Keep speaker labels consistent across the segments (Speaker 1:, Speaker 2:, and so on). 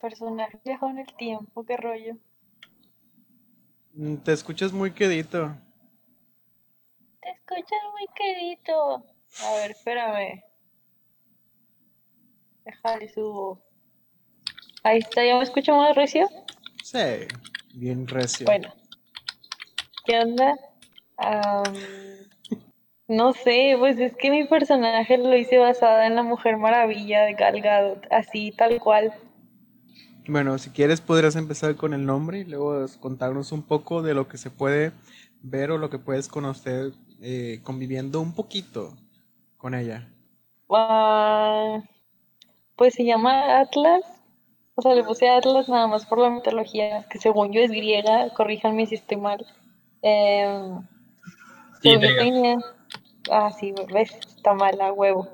Speaker 1: Personaje viajó en el tiempo, qué rollo.
Speaker 2: Mm, Te escuchas muy quedito.
Speaker 1: Te escuchas muy quedito. A ver, espérame. Déjale subo. Ahí está, ¿ya me escucho más recio?
Speaker 2: Sí, bien recio.
Speaker 1: Bueno. ¿Qué onda? Am, no sé, pues es que mi personaje lo hice basada en la Mujer Maravilla de Gal Gadot, así tal cual.
Speaker 2: Bueno, si quieres podrías empezar con el nombre y luego contarnos un poco de lo que se puede ver o lo que puedes conocer eh, conviviendo un poquito con ella.
Speaker 1: Ah, pues se llama Atlas. O sea, le puse Atlas nada más por la mitología, que según yo es griega, corríjanme si estoy mal. Em,
Speaker 3: Sí,
Speaker 1: tenía... Ah, sí, ves, está mala, huevo.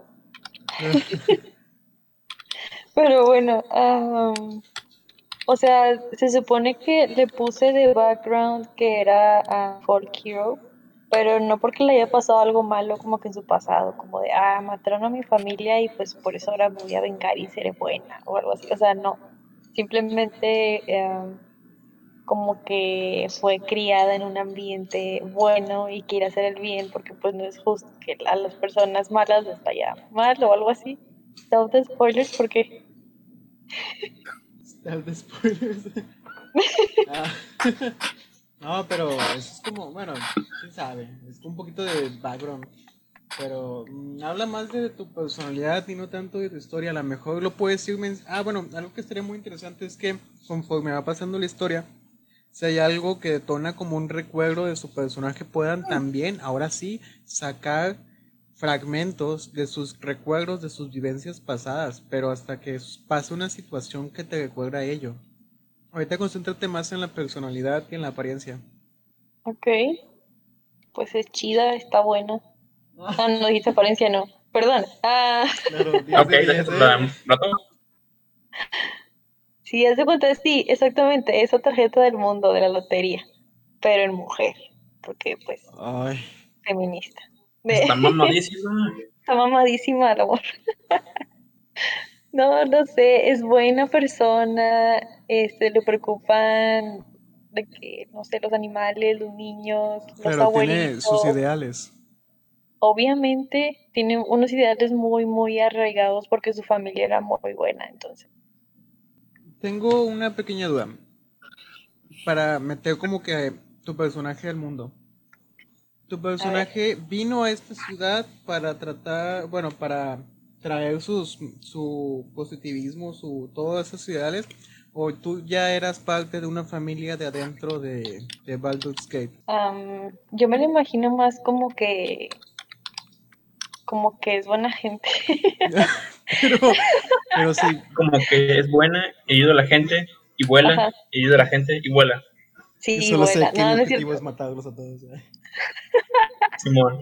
Speaker 1: Pero bueno, am, o sea, se supone que le puse de background que era ah, folk hero, pero no porque le haya pasado algo malo como que en su pasado, como de, ah, mataron a mi familia y pues por eso ahora me voy a vengar y seré buena o algo así. O sea, no, simplemente em, como que fue criada en un ambiente bueno y quiere hacer el bien porque pues no es justo que a las personas malas les vaya mal o algo así. The spoilers porque
Speaker 2: El de spoilers. Ah. No, pero eso es como, bueno, quién sabe, es un poquito de background. Pero mm, habla más de tu personalidad y no tanto de tu historia. A lo mejor lo puedes ir. Ah, bueno, algo que estaría muy interesante es que conforme va pasando la historia, si hay algo que detona como un recuerdo de su personaje, puedan también, ahora sí, sacar fragmentos de sus recuerdos, de sus vivencias pasadas, pero hasta que pase una situación que te recuerda a ello. Ahorita concéntrate más en la personalidad que en la apariencia.
Speaker 1: Ok, pues es chida, está buena. Ah, no dijiste apariencia, no. Perdón. Ah,
Speaker 2: Claro,
Speaker 3: Ok, gracias
Speaker 1: sí, haz de cuenta, sí, exactamente, esa tarjeta del mundo de la lotería, pero en mujer, porque pues
Speaker 2: Ay,
Speaker 1: feminista. De-
Speaker 3: Está mamadísima.
Speaker 1: Está mamadísima el amor. No, no sé, es buena persona, este, le preocupan de que, no sé, los animales, los niños, los
Speaker 2: pero tiene
Speaker 1: abuelitos.
Speaker 2: sus ideales.
Speaker 1: Obviamente tiene unos ideales muy, muy arraigados porque su familia era muy buena, entonces.
Speaker 2: Tengo una pequeña duda. Para meter como que tu personaje al mundo. Tu personaje vino a esta ciudad para tratar, bueno, para traer sus, su positivismo, su, todas esas ideales. O tú ya eras parte de una familia de adentro de, de Baldur's Gate.
Speaker 1: Am, yo me lo imagino más como que, como que es buena gente.
Speaker 2: Pero, pero sí,
Speaker 3: Como que es buena, ayuda a la gente, y vuela,
Speaker 1: Ajá.
Speaker 3: ayuda a la gente, y vuela.
Speaker 1: Sí,
Speaker 2: solo sé que
Speaker 1: No, es
Speaker 2: objetivo es matarlos a todos. ¿eh?
Speaker 3: Simón.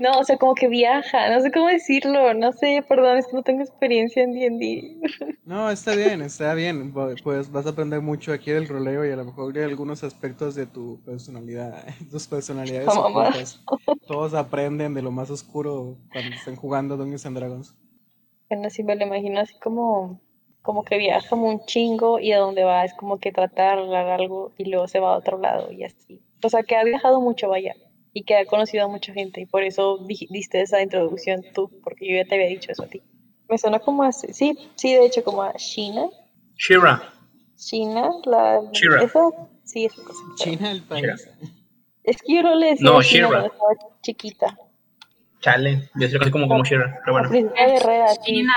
Speaker 1: No, o sea, como que viaja, no sé cómo decirlo, no sé, perdón, es que no tengo experiencia en D&D.
Speaker 2: No, está bien, está bien. Pues vas a aprender mucho aquí del roleo y a lo mejor de algunos aspectos de tu personalidad, tus personalidades ocultas. Todos aprenden de lo más oscuro cuando están jugando Dungeons and Dragons.
Speaker 1: Bueno, sí me lo imagino así como, como que viaja como un chingo y a donde va es como que trata de arreglar algo y luego se va a otro lado y así. O sea, que ha viajado mucho, vaya, y que ha conocido a mucha gente y por eso di- diste esa introducción tú, porque yo ya te había dicho eso a ti. Me suena como a, sí, sí, de hecho, como a Sheena.
Speaker 3: Shira.
Speaker 1: Sheena, la,
Speaker 3: She-Ra.
Speaker 1: esa, sí, esa cosa.
Speaker 2: China el país.
Speaker 1: Es que yo no le decía
Speaker 3: No, She-Ra.
Speaker 1: cuando estaba chiquita.
Speaker 3: Chale. Yo soy casi como, como Shira, pero bueno.
Speaker 4: China.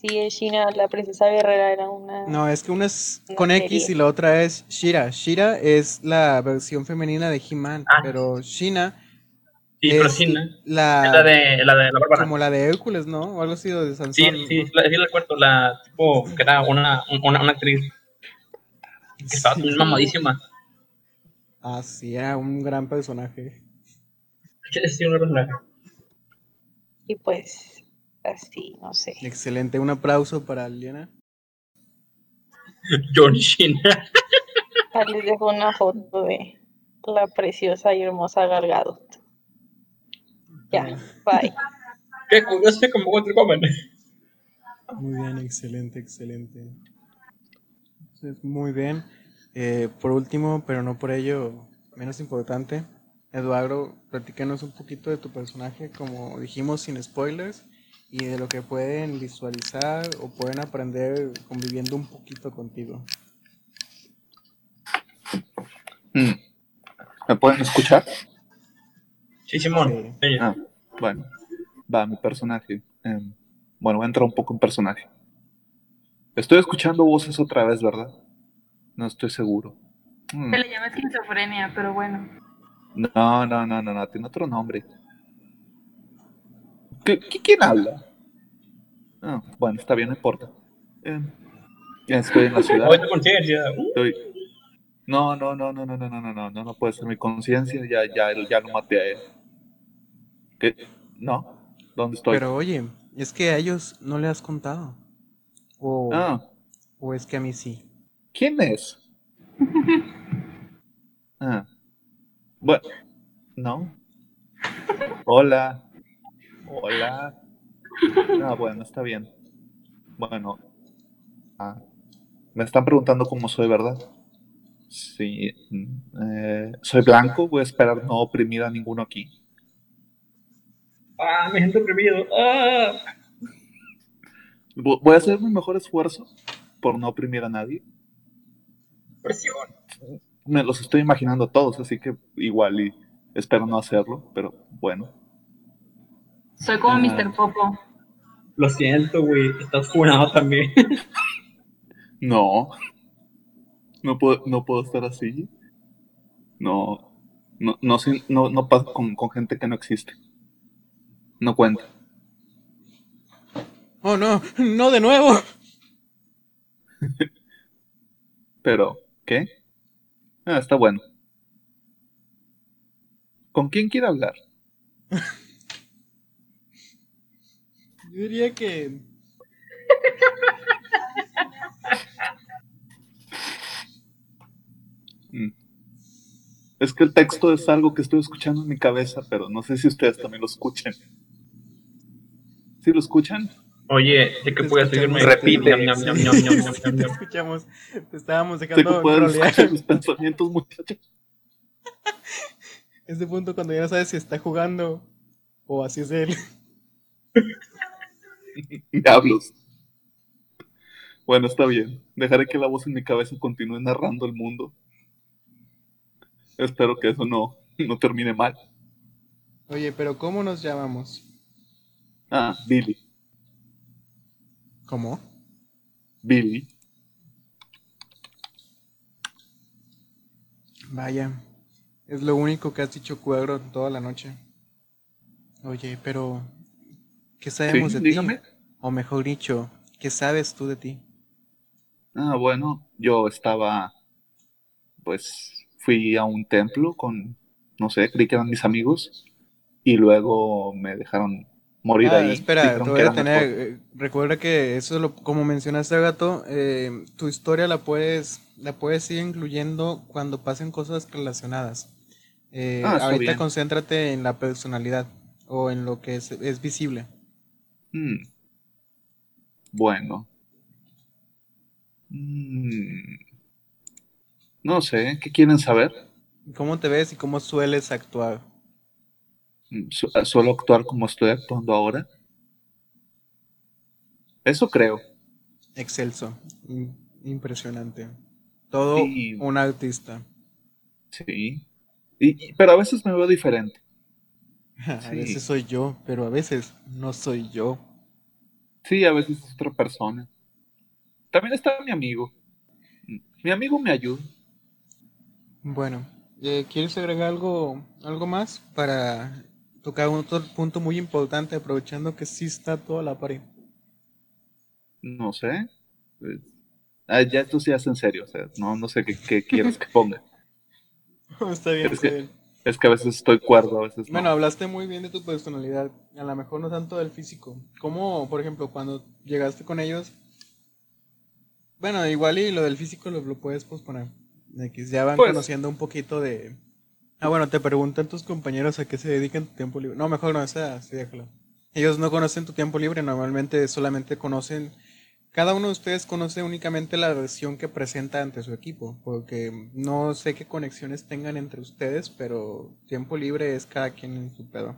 Speaker 1: Sí, es Sheena, la princesa guerrera era una...
Speaker 2: No, es que una es
Speaker 1: Una
Speaker 2: con X y la otra es Shira. Shira es la versión femenina de He-Man,
Speaker 3: Ah.
Speaker 2: pero Shina
Speaker 3: Sí, pero Shina.
Speaker 2: la,
Speaker 3: Es la de la, de la Bárbara.
Speaker 2: como la de Hércules, ¿no? O algo así de Sansón.
Speaker 3: Sí, sí, la, sí la recuerdo, la tipo que era una, una, una actriz que estaba
Speaker 2: Sí.
Speaker 3: bien mamadísima.
Speaker 2: Ah, sí, era un gran personaje.
Speaker 3: Sí, sí, una personaje.
Speaker 1: Y pues, así, no sé.
Speaker 2: Excelente, un aplauso para Liana.
Speaker 3: John.
Speaker 1: Ahí les dejo una foto de la preciosa y hermosa Gal Gadot. Ya, bye.
Speaker 3: Qué curioso como comen.
Speaker 2: Muy bien, excelente, excelente. Entonces, muy bien. Eh, por último, pero no por ello menos importante, Eduardo, platícanos un poquito de tu personaje, como dijimos, sin spoilers, y de lo que pueden visualizar o pueden aprender conviviendo un poquito contigo.
Speaker 4: Mm. ¿Me pueden escuchar?
Speaker 3: Sí, Simón.
Speaker 2: Sí.
Speaker 4: Ah, bueno, va mi personaje. Em, bueno, voy a entrar un poco en personaje. Estoy escuchando voces otra vez, ¿verdad? No estoy seguro. Mm.
Speaker 5: Se le llama esquizofrenia, pero bueno.
Speaker 4: No, no, no, no, no, tiene otro nombre. ¿Qué, qué- quién habla? Ah, bueno, está bien, no importa. Ya estoy en la ciudad.
Speaker 3: Uh,
Speaker 4: Estoy... No, no, no, no, no, no, no, no, no, no, no puede ser mi conciencia, ya, ya, ya lo maté a él. ¿Qué? No, ¿dónde estoy?
Speaker 2: Pero oye, es que a ellos no le has contado. O,
Speaker 4: Ah,
Speaker 2: o es que a mí sí.
Speaker 4: ¿quién es? Ah, bueno, no. Hola, hola. Ah, bueno, está bien. Bueno, ah, me están preguntando cómo soy, ¿verdad? Sí, mm, eh, soy blanco, voy a esperar no oprimir a ninguno aquí.
Speaker 3: Ah, me siento oprimido. Ah.
Speaker 4: Vo- Voy a hacer mi mejor esfuerzo por no oprimir a nadie.
Speaker 3: Presión.
Speaker 4: Me los estoy imaginando todos, así que igual y espero no hacerlo, pero bueno.
Speaker 5: Soy como
Speaker 4: Ajá.
Speaker 5: Mr. Popo.
Speaker 3: Lo siento, güey. Estás funado también.
Speaker 4: No. No puedo, no puedo estar así. No. No, no, sin- no, no pasa con, con gente que no existe. No cuenta.
Speaker 2: Oh, no, no de nuevo.
Speaker 4: Pero, ¿qué? Ah, está bueno. ¿Con quién quiere hablar?
Speaker 2: Yo diría que...
Speaker 4: Mm. Es que el texto es algo que estoy escuchando en mi cabeza, pero no sé si ustedes también lo escuchen. ¿Sí lo escuchan?
Speaker 3: Oye, sé que puedes seguirme.
Speaker 2: escuchamos.
Speaker 3: Repite.
Speaker 2: Te escuchamos. Te estábamos
Speaker 4: Sé que
Speaker 2: dejando trolear.
Speaker 4: escuchar mis pensamientos, muchachos.
Speaker 2: Ese punto cuando ya no sabes si está jugando o así es él.
Speaker 4: Diablos. Bueno, está bien. Dejaré que la voz en mi cabeza continúe narrando el mundo. Espero que eso no, no termine mal.
Speaker 2: Oye, pero ¿cómo nos llamamos?
Speaker 4: Ah, Billy.
Speaker 2: ¿Cómo?
Speaker 4: Billy.
Speaker 2: Vaya, es lo único que has dicho cuadro toda la noche. Oye, pero ¿qué sabemos
Speaker 4: Sí,
Speaker 2: de
Speaker 4: dígame.
Speaker 2: ti? O mejor dicho, ¿qué sabes tú de ti?
Speaker 4: Ah, bueno, yo estaba, pues, fui a un templo con, no sé, creí que eran mis amigos y luego me dejaron morir
Speaker 2: Ah,
Speaker 4: ahí.
Speaker 2: espera, te voy a tener. eh, Recuerda que eso, lo, como mencionaste, gato, eh, tu historia la puedes, la puedes ir incluyendo cuando pasen cosas relacionadas. Eh,
Speaker 4: Ah,
Speaker 2: ahorita
Speaker 4: bien.
Speaker 2: concéntrate en la personalidad o en lo que es, es visible.
Speaker 4: Hmm. Bueno. Mm. No sé, ¿qué quieren saber?
Speaker 2: ¿Cómo te ves y cómo sueles actuar?
Speaker 4: Mm, su- ¿Suelo actuar como estoy actuando ahora? Eso creo.
Speaker 2: Excelso, im- impresionante. Todo
Speaker 4: Sí.
Speaker 2: un artista.
Speaker 4: Sí. Y, y- pero a veces me veo diferente.
Speaker 2: A
Speaker 4: Sí.
Speaker 2: veces soy yo, pero a veces no soy yo.
Speaker 4: Sí, a veces es otra persona. También está mi amigo. Mi amigo me ayuda.
Speaker 2: Bueno, eh, ¿quieres agregar algo, algo más para tocar otro punto muy importante, aprovechando que sí está toda la pared?
Speaker 4: No sé. Pues, ah, ya esto se hace en serio. O sea, no, no sé qué, qué quieres que ponga.
Speaker 2: está bien,
Speaker 4: Es
Speaker 2: está
Speaker 4: que-
Speaker 2: bien.
Speaker 4: Es que a veces estoy cuerdo, a veces no.
Speaker 2: Bueno, hablaste muy bien de tu personalidad, a lo mejor no tanto del físico. ¿Cómo, por ejemplo, cuando llegaste con ellos? Bueno, igual y lo del físico lo, lo puedes posponer. Ya van
Speaker 4: Pues-
Speaker 2: conociendo un poquito de... Ah, bueno, te preguntan tus compañeros a qué se dedican tu tiempo libre. No, mejor no, esa, sí, déjalo. Ellos no conocen tu tiempo libre, normalmente solamente conocen cada uno de ustedes conoce únicamente la versión que presenta ante su equipo, porque no sé qué conexiones tengan entre ustedes, pero tiempo libre es cada quien en su pedo.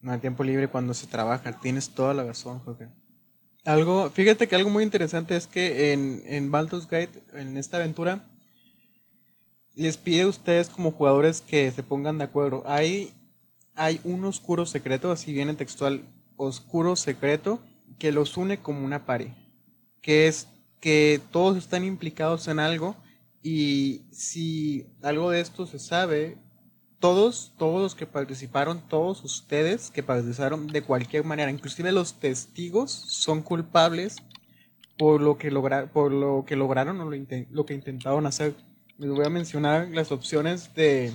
Speaker 2: No hay tiempo libre cuando se trabaja, tienes toda la razón, Jorge. Algo, fíjate que algo muy interesante es que en, en Baldur's Gate, en esta aventura, les pide a ustedes como jugadores que se pongan de acuerdo. Hay, hay un oscuro secreto, así viene textual, oscuro secreto, que los une como una pared. Que es que todos están implicados en algo y si algo de esto se sabe, todos, todos los que participaron, todos ustedes que participaron de cualquier manera, inclusive los testigos, son culpables por lo que, logra, por lo que lograron o lo, lo que intentaron hacer. Les voy a mencionar las opciones de,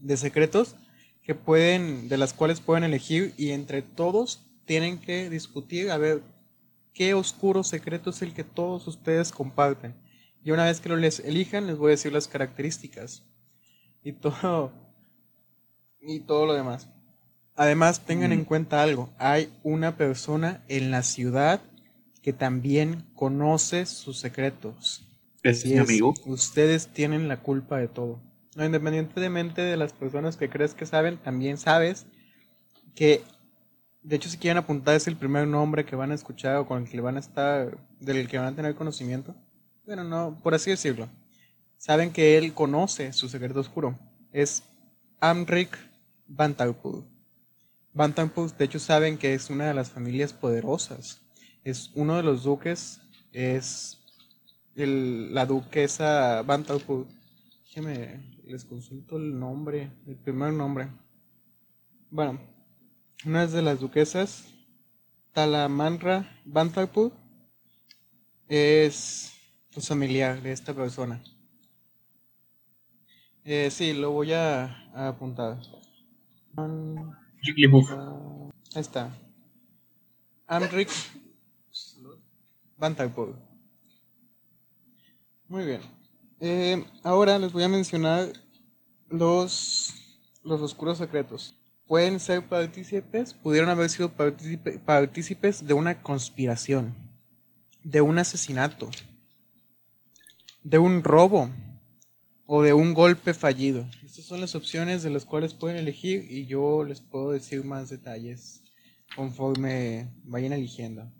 Speaker 2: de secretos que pueden, de las cuales pueden elegir y entre todos tienen que discutir a ver qué oscuro secreto es el que todos ustedes comparten. Y una vez que lo les elijan, les voy a decir las características y todo y todo lo demás. Además, tengan en cuenta algo, hay una persona en la ciudad que también conoce sus secretos.
Speaker 4: Es mi amigo.
Speaker 2: Ustedes tienen la culpa de todo. No, independientemente de las personas que crees que saben, también sabes que, de hecho, si quieren apuntar es el primer nombre que van a escuchar o con el que van a estar, del que van a tener conocimiento. Bueno, no, por así decirlo. Saben que él conoce su secreto oscuro. Es Amric Bantalpur. Bantalpur, de hecho, saben que es una de las familias poderosas. Es uno de los duques, es el- la duquesa Bantalpur. Déjenme, les consulto el nombre, el primer nombre. Bueno, una de las duquesas, Talamanra Bantalpur, es pues, familiar de esta persona. Eh, sí, lo voy a, a apuntar.
Speaker 3: Jigglypuff.
Speaker 2: ah, ahí está. Amric Bantalpur. Muy bien. Eh, ahora les voy a mencionar los, los oscuros secretos. Pueden ser partícipes, pudieron haber sido partícipe- partícipes de una conspiración, de un asesinato, de un robo o de un golpe fallido. Estas son las opciones de las cuales pueden elegir y yo les puedo decir más detalles conforme vayan eligiendo.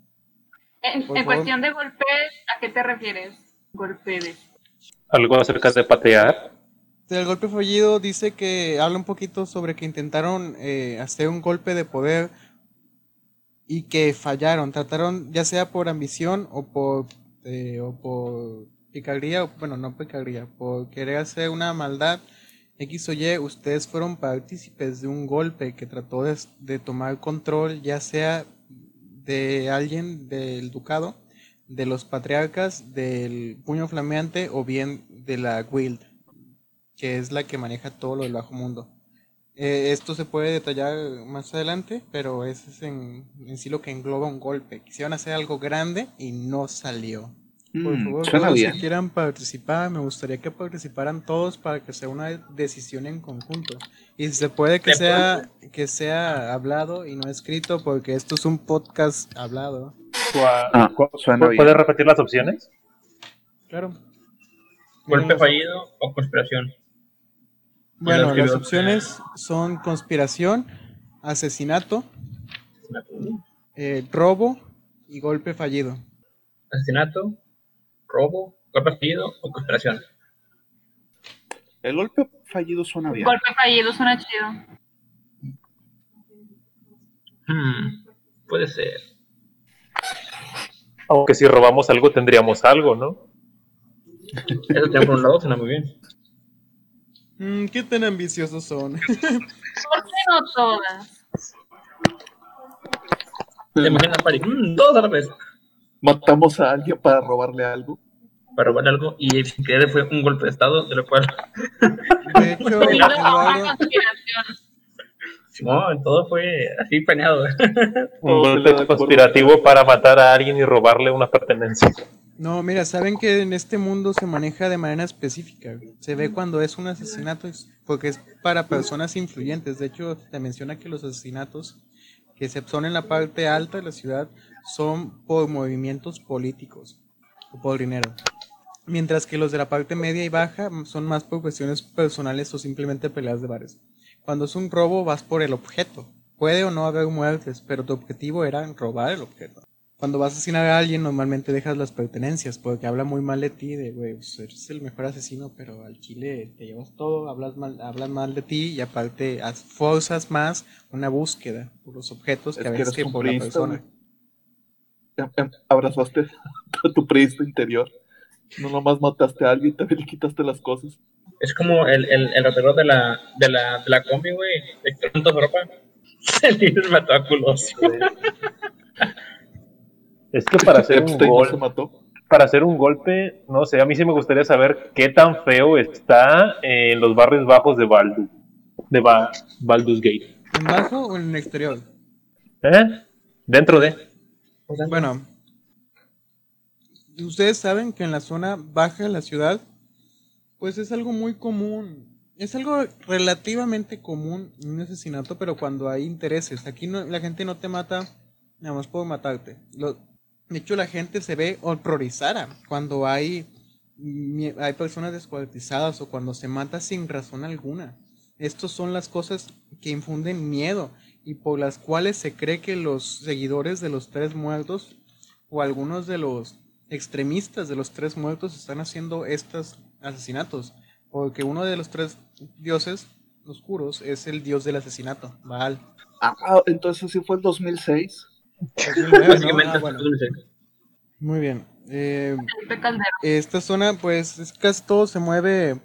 Speaker 5: En, en cuestión de golpes, ¿a qué te refieres? Golpees.
Speaker 6: Algo acerca de patear.
Speaker 2: El golpe fallido dice que habla un poquito sobre que intentaron eh, hacer un golpe de poder y que fallaron. Trataron, ya sea por ambición o por, eh, o por picardía, bueno, no picardía, por querer hacer una maldad X o Y, ustedes fueron partícipes de un golpe que trató de, de tomar control, ya sea de alguien del ducado, de los patriarcas, del puño flameante o bien de la guild que es la que maneja todo lo del bajo mundo. Eh, esto se puede detallar más adelante, pero ese es en, en sí lo que engloba un golpe. Quisieron hacer algo grande y no salió. Por
Speaker 4: Mm,
Speaker 2: favor,
Speaker 4: suena
Speaker 2: todos si quieran participar, me gustaría que participaran todos para que sea una decisión en conjunto. Y se puede que
Speaker 3: ¿Se
Speaker 2: sea, que sea hablado y no escrito, porque esto es un podcast hablado.
Speaker 4: Ah.
Speaker 6: ¿Puedes repetir las opciones?
Speaker 2: Claro.
Speaker 3: Golpe fallido o conspiración.
Speaker 2: Bueno, las opciones son conspiración, asesinato, eh, robo y golpe fallido.
Speaker 3: Asesinato, robo, golpe fallido o conspiración.
Speaker 4: El golpe fallido suena bien.
Speaker 5: Golpe fallido suena chido.
Speaker 3: Hmm, puede ser.
Speaker 6: Aunque si robamos algo tendríamos algo, ¿no?
Speaker 3: Eso tengo por un lado, suena muy bien.
Speaker 2: Mm, ¿Qué tan ambiciosos son?
Speaker 5: ¿Por qué no todas?
Speaker 3: Te imaginas, Pari, mm, todos a la vez.
Speaker 4: Matamos a alguien para robarle algo.
Speaker 3: Para robar algo y sin querer fue un golpe de estado, de lo cual,
Speaker 2: De hecho,
Speaker 3: no, todo fue así planeado.
Speaker 6: Un golpe conspirativo para matar a alguien y robarle una pertenencia.
Speaker 2: No, mira, saben que en este mundo se maneja de manera específica. Se ve cuando es un asesinato es porque es para personas influyentes. De hecho, te menciona que los asesinatos que se son en la parte alta de la ciudad son por movimientos políticos o por dinero. Mientras que los de la parte media y baja son más por cuestiones personales o simplemente peleas de bares. Cuando es un robo vas por el objeto. Puede o no haber muertes, pero tu objetivo era robar el objeto. Cuando vas a asesinar a alguien normalmente dejas las pertenencias porque habla muy mal de ti, de güey, pues, eres el mejor asesino, pero al chile te llevas todo, hablas mal, hablan mal de ti y aparte forzas más una búsqueda por los objetos que
Speaker 4: Es
Speaker 2: a veces que por la persona.
Speaker 4: Abrazaste a tu priista interior. No nomás mataste a alguien, también le quitaste las cosas.
Speaker 3: Es como el, el, el ratero de la, de la, de la combi, güey. De tanto ropa. Se le mató a culos.
Speaker 6: Es que para hacer un
Speaker 4: Epstein no se
Speaker 6: gol,
Speaker 4: mató.
Speaker 6: para hacer un golpe, no sé, a mí sí me gustaría saber qué tan feo está en los barrios bajos de Baldu, de Ba- Baldur's Gate.
Speaker 2: ¿En bajo o en el exterior?
Speaker 6: ¿Eh? Dentro de.
Speaker 2: Bueno, ustedes saben que en la zona baja de la ciudad, pues es algo muy común. Es algo relativamente común un asesinato, pero cuando hay intereses. Aquí no, la gente no te mata nada más por matarte. Lo- de hecho, la gente se ve horrorizada cuando hay, hay personas descuartizadas o cuando se mata sin razón alguna. Estas son las cosas que infunden miedo y por las cuales se cree que los seguidores de los tres muertos o algunos de los extremistas de los tres muertos están haciendo estos asesinatos. Porque uno de los tres dioses oscuros es el dios del asesinato, Baal.
Speaker 4: Ah, entonces sí fue el 2006.
Speaker 2: 2009, ¿no?
Speaker 3: Básicamente,
Speaker 2: Ah, bueno. Muy bien. Eh, esta zona, pues, es casi todo se mueve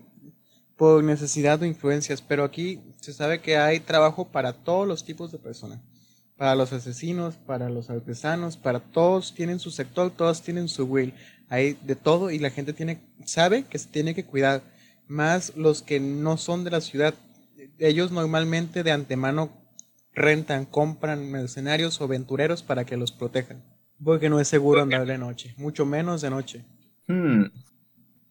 Speaker 2: por necesidad o influencias, pero aquí se sabe que hay trabajo para todos los tipos de personas. Para los asesinos, para los artesanos, para todos tienen su sector, todos tienen su will. Hay de todo y la gente tiene, sabe que se tiene que cuidar. Más los que no son de la ciudad. Ellos normalmente de antemano rentan, compran mercenarios o aventureros para que los protejan. Porque no es seguro andar de noche, mucho menos de noche.
Speaker 4: Hmm.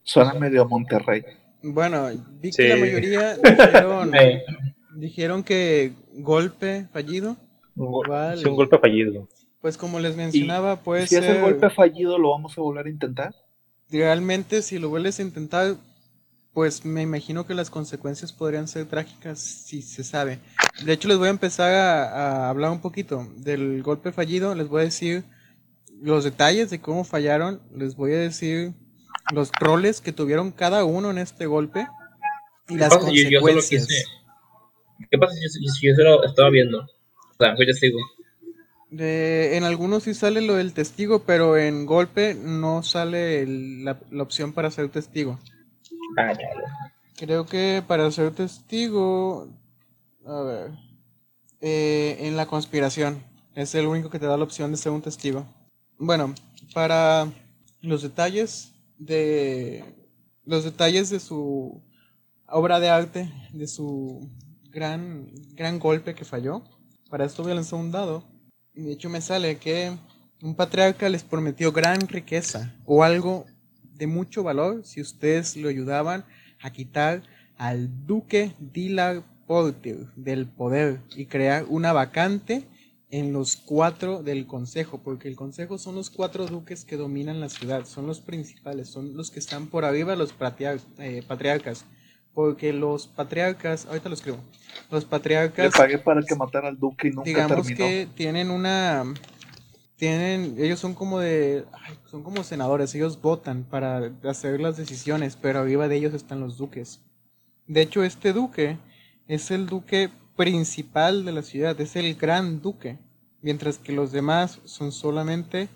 Speaker 4: Suena medio a Monterrey.
Speaker 2: Bueno, vi que
Speaker 6: Sí.
Speaker 2: la mayoría dijeron, dijeron que golpe fallido.
Speaker 6: Un, gol-
Speaker 2: Vale.
Speaker 6: sí, un golpe fallido.
Speaker 2: Pues como les mencionaba, puede
Speaker 4: si es el golpe fallido, ¿lo vamos a volver a intentar?
Speaker 2: realmente si lo vuelves a intentar, pues me imagino que las consecuencias podrían ser trágicas si se sabe. De hecho, les voy a empezar a, a hablar un poquito del golpe fallido. Les voy a decir los detalles de cómo fallaron. Les voy a decir los roles que tuvieron cada uno en este golpe y
Speaker 3: ¿Qué
Speaker 2: las
Speaker 3: pasa si yo- yo solo
Speaker 2: consecuencias.
Speaker 3: ¿Qué pasa si, si- yo se lo estaba viendo? O sea, fui testigo.
Speaker 2: De- en algunos sí sale lo del testigo, pero en golpe no sale el- la, la opción para ser testigo.
Speaker 3: Ah, chale.
Speaker 2: Creo que para ser testigo, a ver, eh, en la conspiración es el único que te da la opción de ser un testigo. Bueno, para los detalles de los detalles de su obra de arte, de su gran gran golpe que falló. Para esto voy a lanzar un dado. De hecho me sale que un patriarca les prometió gran riqueza o algo de mucho valor si ustedes lo ayudaban a quitar al duque Dilar Del poder y crear una vacante en los cuatro del consejo, porque el consejo son los cuatro duques que dominan la ciudad, son los principales, son los que están por arriba los patriar- eh, patriarcas, porque los patriarcas, ahorita lo escribo, los
Speaker 4: Le
Speaker 2: patriarcas
Speaker 4: pagué para que matara al duque y nunca
Speaker 2: digamos
Speaker 4: terminó.
Speaker 2: que tienen una tienen ellos son como de ay, son como senadores ellos votan para hacer las decisiones pero arriba de ellos están los duques de hecho este duque es el duque principal de la ciudad es el gran duque mientras que los demás son solamente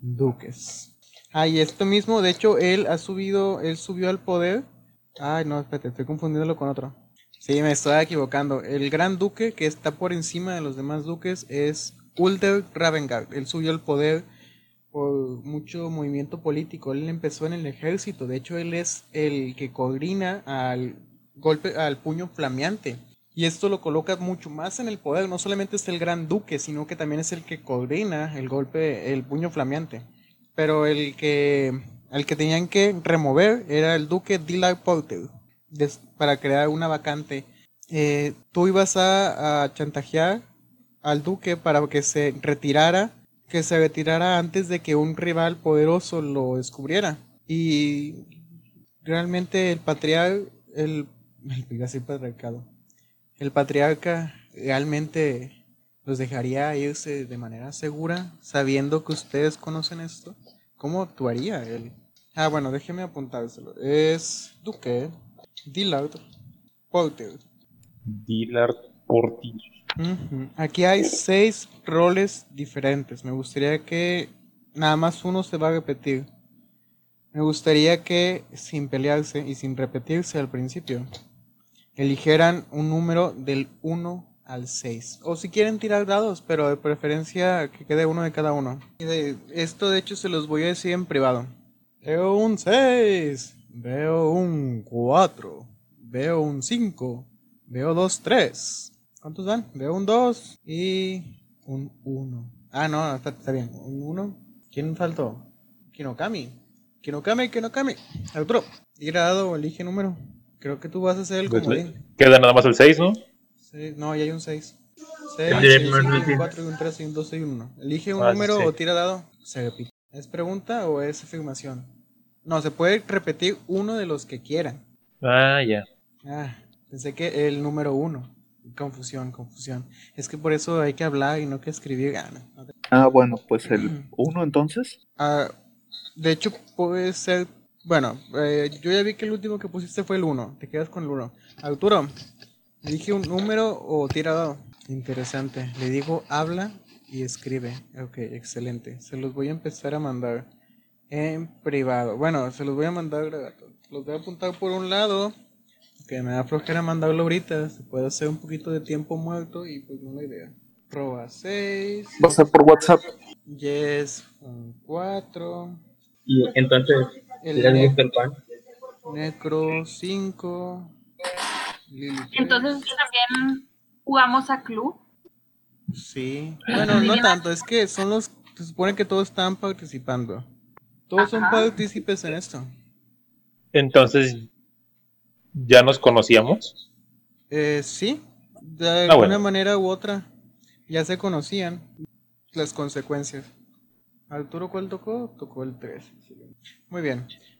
Speaker 2: duques ah y esto mismo de hecho él ha subido él subió al poder ay no espérate estoy confundiéndolo con otro Sí, me estoy equivocando. El gran duque que está por encima de los demás duques es Ulder Ravengard. Él subió al poder por mucho movimiento político. Él empezó en el ejército. De hecho, él es el que coordina al golpe, al puño flameante. Y esto lo coloca mucho más en el poder. No solamente es el gran duque, sino que también es el que coordina el golpe, el puño flameante. Pero el que, el que tenían que remover era el duque Dilar Porter para crear una vacante. Eh, tú ibas a, a chantajear al duque para que se retirara que se retirara antes de que un rival poderoso lo descubriera. Y realmente el patriarca, el, el, iba a decir patriarcado, el patriarca realmente los dejaría irse de manera segura, sabiendo que ustedes conocen esto. ¿Cómo actuaría él? Ah, bueno, déjeme apuntárselo. Es Duque, Dillard, Porter.
Speaker 6: Dillard.
Speaker 2: Ujú. Aquí hay seis roles diferentes. Me gustaría que nada más uno se va a repetir. Me gustaría que sin pelearse y sin repetirse al principio, eligieran un número del 1 al 6. O si quieren tirar dados, pero de preferencia que quede uno de cada uno. Y de- esto de hecho se los voy a decir en privado. Veo un 6, veo un 4, veo un 5, veo dos 3. ¿Cuántos dan? Veo un 2 y un 1. Ah, no, está, está bien. Un 1. ¿Quién faltó? Kinokami. Kinokami, Kinokami. Otro. Tira dado, elige número. Creo que tú vas a ser el
Speaker 6: Pues,
Speaker 2: comodín.
Speaker 6: Queda nada más el 6, ¿no?
Speaker 2: Sí, no, ya hay un 6. 6,
Speaker 3: Yo diré
Speaker 2: 6,
Speaker 3: primero el
Speaker 2: 5,
Speaker 3: sí.
Speaker 2: 4 y un 3 y un 2 y un 1. Elige un
Speaker 6: Ah,
Speaker 2: número
Speaker 6: sí.
Speaker 2: o tira dado. Se repite. ¿Es pregunta o es afirmación? No, se puede repetir uno de los que quieran.
Speaker 6: Ah, ya.
Speaker 2: Ah, pensé que el número 1. Confusión, confusión. Es que por eso hay que hablar y no que escribir. Ah, no,
Speaker 4: Ah, bueno, pues el 1 entonces.
Speaker 2: Ah, de hecho, puede ser. Bueno, eh, yo ya vi que el último que pusiste fue el 1. Te quedas con el 1. Arturo, elige un número o tira dado. Interesante. Le digo habla y escribe. Ok, excelente. Se los voy a empezar a mandar en privado. Bueno, se los voy a mandar. Los voy a apuntar por un lado. Que me da flojera mandarlo ahorita. Se puede hacer un poquito de tiempo muerto y pues no la idea. Proba 6.
Speaker 4: Va a ser por WhatsApp.
Speaker 2: Yes, un 4.
Speaker 3: Y entonces,
Speaker 2: El. Necro 5. Lili tres.
Speaker 5: Entonces también jugamos a club.
Speaker 2: Sí. Bueno, no tanto, es que son los. Se supone que todos están participando. Todos son partícipes en esto.
Speaker 6: Entonces, ¿ya nos conocíamos?
Speaker 2: Eh, sí, de
Speaker 6: Ah,
Speaker 2: alguna
Speaker 6: bueno.
Speaker 2: manera u otra. Ya se conocían las consecuencias. Arturo, ¿cuál tocó? Tocó el 3. Muy bien.